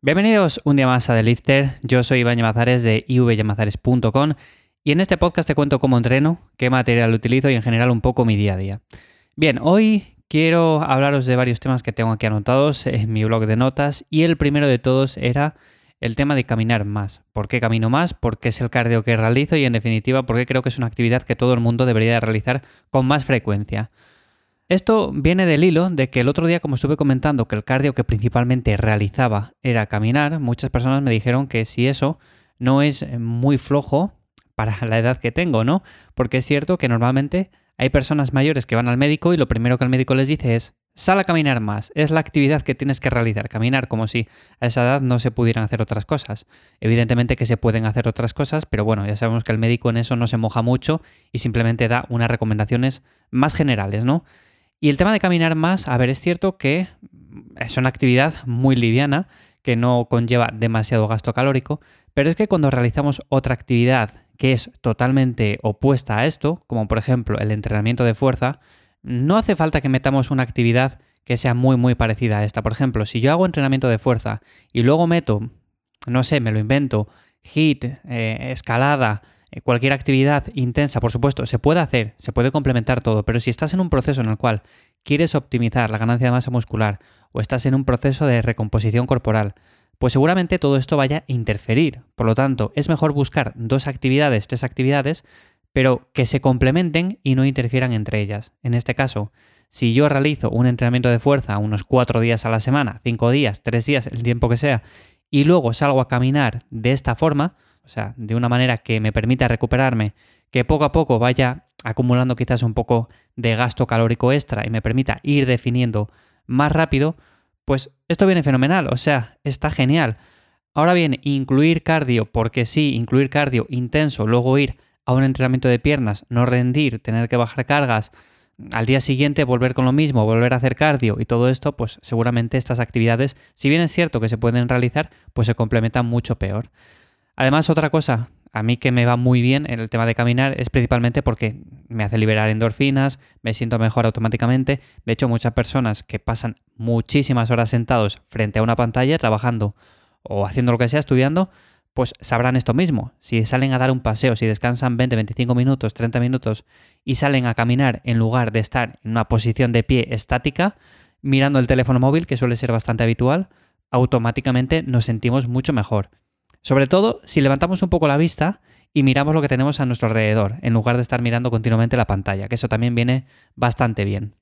Bienvenidos un día más a The Lifter. Yo soy Iván Llamazares de ivyamazares.com y en este podcast te cuento cómo entreno, qué material utilizo y en general un poco mi día a día. Bien, hoy quiero hablaros de varios temas que tengo aquí anotados en mi blog de notas y el primero de todos era el tema de caminar más. ¿Por qué camino más? Porque es el cardio que realizo y en definitiva porque creo que es una actividad que todo el mundo debería realizar con más frecuencia. Esto viene del hilo de que el otro día, como estuve comentando, que el cardio que principalmente realizaba era caminar, muchas personas me dijeron que si eso no es muy flojo para la edad que tengo, ¿no? Porque es cierto que normalmente hay personas mayores que van al médico y lo primero que el médico les dice es, sal a caminar más, es la actividad que tienes que realizar, caminar como si a esa edad no se pudieran hacer otras cosas. Evidentemente que se pueden hacer otras cosas, pero bueno, ya sabemos que el médico en eso no se moja mucho y simplemente da unas recomendaciones más generales, ¿no? Y el tema de caminar más, a ver, es cierto que es una actividad muy liviana, que no conlleva demasiado gasto calórico, pero es que cuando realizamos otra actividad que es totalmente opuesta a esto, como por ejemplo el entrenamiento de fuerza, no hace falta que metamos una actividad que sea muy muy parecida a esta. Por ejemplo, si yo hago entrenamiento de fuerza y luego meto, no sé, me lo invento, hit, eh, escalada, cualquier actividad intensa, por supuesto, se puede hacer, se puede complementar todo, pero si estás en un proceso en el cual quieres optimizar la ganancia de masa muscular o estás en un proceso de recomposición corporal, pues seguramente todo esto vaya a interferir. Por lo tanto, es mejor buscar dos actividades, tres actividades, pero que se complementen y no interfieran entre ellas. En este caso, si yo realizo un entrenamiento de fuerza unos cuatro días a la semana, cinco días, tres días, el tiempo que sea, y luego salgo a caminar de esta forma, o sea, de una manera que me permita recuperarme, que poco a poco vaya acumulando quizás un poco de gasto calórico extra y me permita ir definiendo más rápido, pues esto viene fenomenal, o sea, está genial. Ahora bien, incluir cardio, porque sí, incluir cardio intenso, luego ir a un entrenamiento de piernas, no rendir, tener que bajar cargas, al día siguiente volver con lo mismo, volver a hacer cardio y todo esto, pues seguramente estas actividades, si bien es cierto que se pueden realizar, pues se complementan mucho peor. Además, otra cosa, a mí que me va muy bien en el tema de caminar es principalmente porque me hace liberar endorfinas, me siento mejor automáticamente. De hecho, muchas personas que pasan muchísimas horas sentados frente a una pantalla trabajando o haciendo lo que sea, estudiando, pues sabrán esto mismo. Si salen a dar un paseo, si descansan 20, 25 minutos, 30 minutos y salen a caminar en lugar de estar en una posición de pie estática, mirando el teléfono móvil, que suele ser bastante habitual, automáticamente nos sentimos mucho mejor. Sobre todo si levantamos un poco la vista y miramos lo que tenemos a nuestro alrededor, en lugar de estar mirando continuamente la pantalla, que eso también viene bastante bien.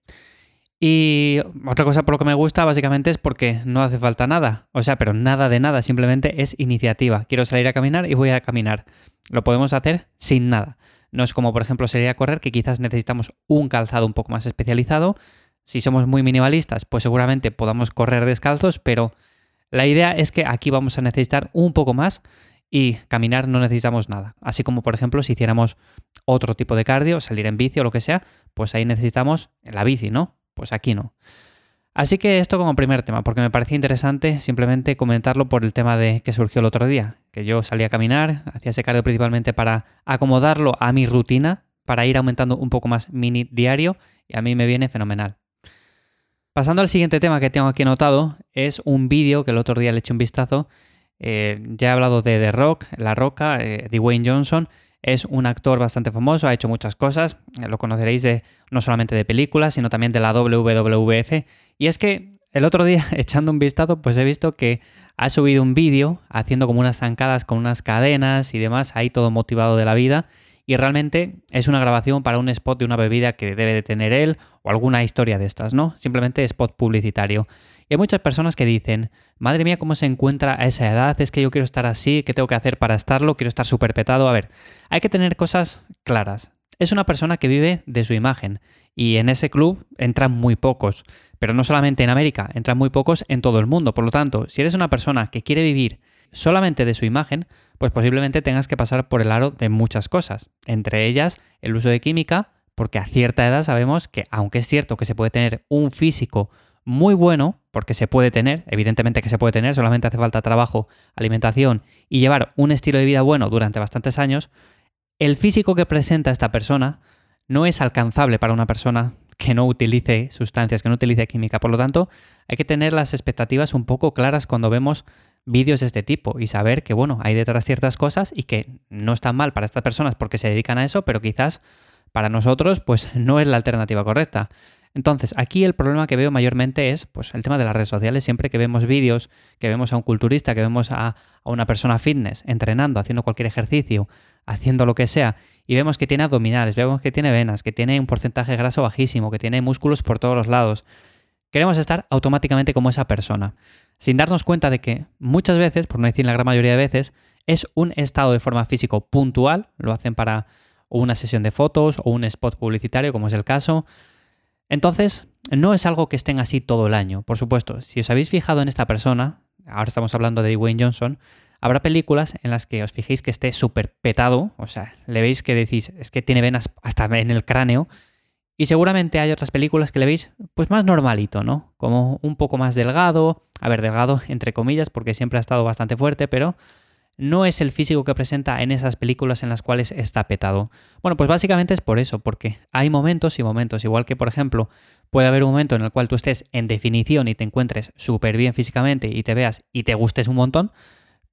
Y otra cosa por lo que me gusta básicamente es porque no hace falta nada, o sea, pero nada de nada, simplemente es iniciativa. Quiero salir a caminar y voy a caminar. Lo podemos hacer sin nada. No es como por ejemplo sería correr, que quizás necesitamos un calzado un poco más especializado. Si somos muy minimalistas, pues seguramente podamos correr descalzos, pero la idea es que aquí vamos a necesitar un poco más y caminar no necesitamos nada. Así como, por ejemplo, si hiciéramos otro tipo de cardio, salir en bici o lo que sea, pues ahí necesitamos la bici, ¿no? Pues aquí no. Así que esto como primer tema, porque me parecía interesante simplemente comentarlo por el tema de que surgió el otro día, que yo salí a caminar, hacía ese cardio principalmente para acomodarlo a mi rutina, para ir aumentando un poco más mini diario, y a mí me viene fenomenal. Pasando al siguiente tema que tengo aquí anotado, es un vídeo que el otro día le eché un vistazo. Eh, ya he hablado de The Rock, La Roca, eh, Dwayne Johnson. Es un actor bastante famoso, ha hecho muchas cosas. Eh, lo conoceréis de, no solamente de películas, sino también de la WWF. Y es que el otro día, echando un vistazo, pues he visto que ha subido un vídeo haciendo como unas zancadas con unas cadenas y demás, ahí todo motivado de la vida y realmente es una grabación para un spot de una bebida que debe de tener él o alguna historia de estas, ¿no? Simplemente spot publicitario. Y hay muchas personas que dicen, madre mía, ¿cómo se encuentra a esa edad? Es que yo quiero estar así, ¿qué tengo que hacer para estarlo? Quiero estar súper petado. A ver, hay que tener cosas claras. Es una persona que vive de su imagen y en ese club entran muy pocos. Pero no solamente en América, entran muy pocos en todo el mundo. Por lo tanto, si eres una persona que quiere vivir solamente de su imagen, pues posiblemente tengas que pasar por el aro de muchas cosas, entre ellas el uso de química, porque a cierta edad sabemos que aunque es cierto que se puede tener un físico muy bueno, porque se puede tener, evidentemente que se puede tener, solamente hace falta trabajo, alimentación y llevar un estilo de vida bueno durante bastantes años, el físico que presenta esta persona no es alcanzable para una persona que no utilice sustancias, que no utilice química. Por lo tanto, hay que tener las expectativas un poco claras cuando vemos vídeos de este tipo y saber que, bueno, hay detrás ciertas cosas y que no están mal para estas personas porque se dedican a eso, pero quizás para nosotros, pues no es la alternativa correcta. Entonces, aquí el problema que veo mayormente es pues, el tema de las redes sociales. Siempre que vemos vídeos, que vemos a un culturista, que vemos a, a, una persona fitness entrenando, haciendo cualquier ejercicio, haciendo lo que sea, y vemos que tiene abdominales, vemos que tiene venas, que tiene un porcentaje de graso bajísimo, que tiene músculos por todos los lados, queremos estar automáticamente como esa persona, sin darnos cuenta de que muchas veces, por no decir la gran mayoría de veces, es un estado de forma físico puntual, lo hacen para una sesión de fotos o un spot publicitario, como es el caso, entonces, no es algo que estén así todo el año. Por supuesto, si os habéis fijado en esta persona, ahora estamos hablando de Dwayne Johnson, habrá películas en las que os fijéis que esté súper petado, o sea, le veis que decís, es que tiene venas hasta en el cráneo, y seguramente hay otras películas que le veis pues más normalito, ¿no? Como un poco más delgado, a ver, delgado entre comillas, porque siempre ha estado bastante fuerte, pero no es el físico que presenta en esas películas en las cuales está petado. Bueno, pues básicamente es por eso, porque hay momentos y momentos, igual que por ejemplo puede haber un momento en el cual tú estés en definición y te encuentres súper bien físicamente y te veas y te gustes un montón,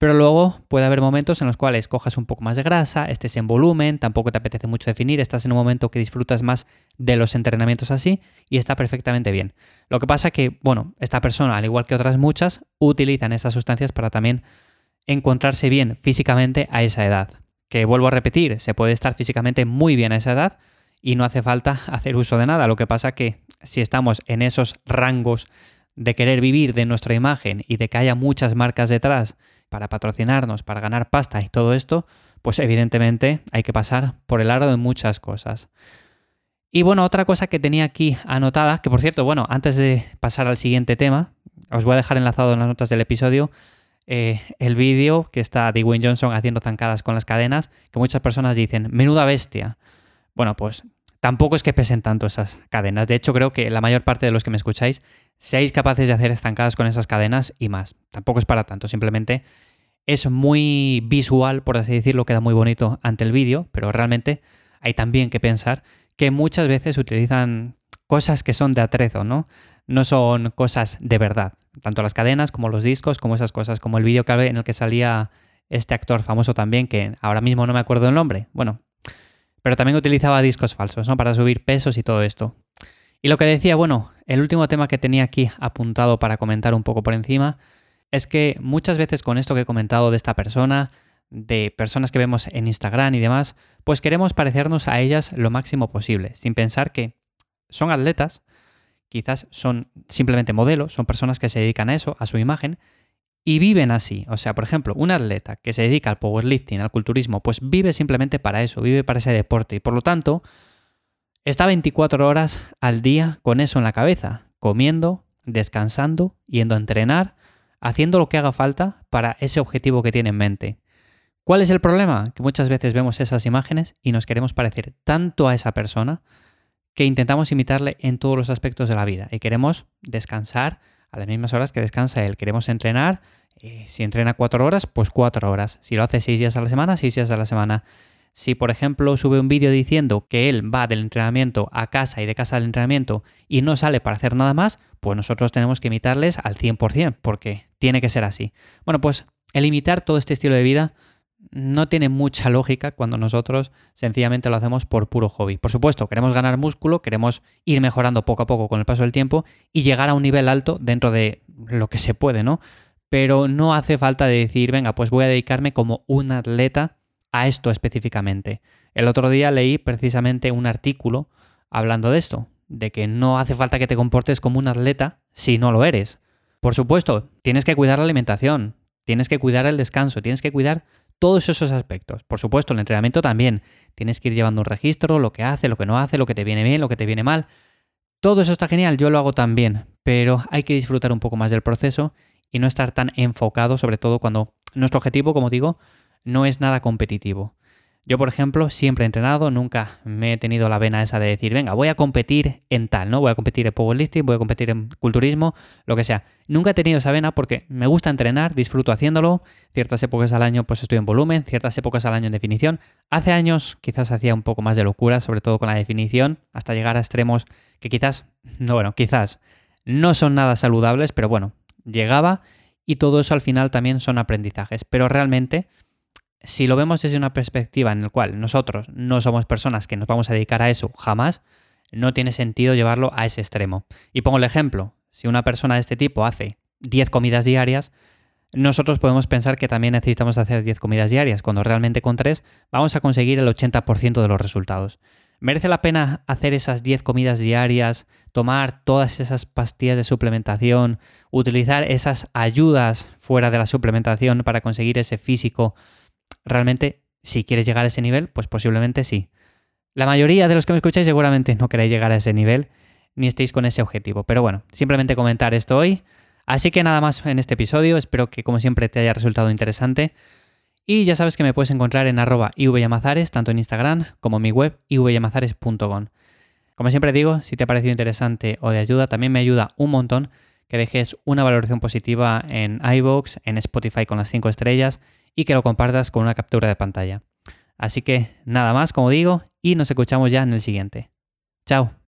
pero luego puede haber momentos en los cuales cojas un poco más de grasa, estés en volumen, tampoco te apetece mucho definir, estás en un momento que disfrutas más de los entrenamientos así y está perfectamente bien. Lo que pasa que, bueno, esta persona, al igual que otras muchas, utilizan esas sustancias para también encontrarse bien físicamente a esa edad. Que vuelvo a repetir, se puede estar físicamente muy bien a esa edad y no hace falta hacer uso de nada. Lo que pasa que si estamos en esos rangos de querer vivir de nuestra imagen y de que haya muchas marcas detrás para patrocinarnos, para ganar pasta y todo esto, pues evidentemente hay que pasar por el aro de muchas cosas. Y bueno, otra cosa que tenía aquí anotada, que por cierto, bueno, antes de pasar al siguiente tema, os voy a dejar enlazado en las notas del episodio eh, el vídeo que está Dwayne Johnson haciendo zancadas con las cadenas, que muchas personas dicen, menuda bestia. Bueno, pues tampoco es que pesen tanto esas cadenas. De hecho, creo que la mayor parte de los que me escucháis seáis capaces de hacer estancadas con esas cadenas y más. Tampoco es para tanto, simplemente es muy visual, por así decirlo, queda muy bonito ante el vídeo, pero realmente hay también que pensar que muchas veces utilizan cosas que son de atrezo, ¿no? No son cosas de verdad tanto las cadenas como los discos, como esas cosas, como el vídeo en el que salía este actor famoso también, que ahora mismo no me acuerdo el nombre, bueno, pero también utilizaba discos falsos, ¿no? Para subir pesos y todo esto. Y lo que decía, bueno, el último tema que tenía aquí apuntado para comentar un poco por encima, es que muchas veces con esto que he comentado de esta persona, de personas que vemos en Instagram y demás, pues queremos parecernos a ellas lo máximo posible, sin pensar que son atletas, quizás son simplemente modelos, son personas que se dedican a eso, a su imagen, y viven así. O sea, por ejemplo, un atleta que se dedica al powerlifting, al culturismo, pues vive simplemente para eso, vive para ese deporte, y por lo tanto, está 24 horas al día con eso en la cabeza, comiendo, descansando, yendo a entrenar, haciendo lo que haga falta para ese objetivo que tiene en mente. ¿Cuál es el problema? Que muchas veces vemos esas imágenes y nos queremos parecer tanto a esa persona que intentamos imitarle en todos los aspectos de la vida y queremos descansar a las mismas horas que descansa él. Queremos entrenar, eh, si entrena cuatro horas, pues cuatro horas. Si lo hace seis días a la semana, seis días a la semana. Si, por ejemplo, sube un vídeo diciendo que él va del entrenamiento a casa y de casa al entrenamiento y no sale para hacer nada más, pues nosotros tenemos que imitarles al 100%, porque tiene que ser así. Bueno, pues el imitar todo este estilo de vida no tiene mucha lógica cuando nosotros sencillamente lo hacemos por puro hobby. Por supuesto, queremos ganar músculo, queremos ir mejorando poco a poco con el paso del tiempo y llegar a un nivel alto dentro de lo que se puede, ¿no? Pero no hace falta decir, venga, pues voy a dedicarme como un atleta a esto específicamente. El otro día leí precisamente un artículo hablando de esto, de que no hace falta que te comportes como un atleta si no lo eres. Por supuesto, tienes que cuidar la alimentación, tienes que cuidar el descanso, tienes que cuidar todos esos aspectos. Por supuesto, el entrenamiento también. Tienes que ir llevando un registro, lo que hace, lo que no hace, lo que te viene bien, lo que te viene mal. Todo eso está genial, yo lo hago también, pero hay que disfrutar un poco más del proceso y no estar tan enfocado, sobre todo cuando nuestro objetivo, como digo, no es nada competitivo. Yo, por ejemplo, siempre he entrenado, nunca me he tenido la vena esa de decir, venga, voy a competir en tal, ¿no? Voy a competir en powerlifting, voy a competir en culturismo, lo que sea. Nunca he tenido esa vena porque me gusta entrenar, disfruto haciéndolo. Ciertas épocas al año pues estoy en volumen, ciertas épocas al año en definición. Hace años quizás hacía un poco más de locura, sobre todo con la definición, hasta llegar a extremos que quizás, no bueno, quizás no son nada saludables, pero bueno, llegaba y todo eso al final también son aprendizajes. Pero realmente, si lo vemos desde una perspectiva en la cual nosotros no somos personas que nos vamos a dedicar a eso jamás, no tiene sentido llevarlo a ese extremo. Y pongo el ejemplo, si una persona de este tipo hace 10 comidas diarias, nosotros podemos pensar que también necesitamos hacer 10 comidas diarias, cuando realmente con 3 vamos a conseguir el 80% de los resultados. ¿Merece la pena hacer esas 10 comidas diarias, tomar todas esas pastillas de suplementación, utilizar esas ayudas fuera de la suplementación para conseguir ese físico? Realmente, si quieres llegar a ese nivel, pues posiblemente sí. La mayoría de los que me escucháis seguramente no queréis llegar a ese nivel, ni estéis con ese objetivo. Pero bueno, simplemente comentar esto hoy Así que nada más en este episodio, espero que como siempre te haya resultado interesante. Y ya sabes que me puedes encontrar en arroba ivyamazares, tanto en Instagram como en mi web ivyamazares.com. Como siempre digo, si te ha parecido interesante o de ayuda, también me ayuda un montón que dejes una valoración positiva en iVoox, en Spotify con las 5 estrellas y que lo compartas con una captura de pantalla. Así que nada más, como digo, y nos escuchamos ya en el siguiente. Chao.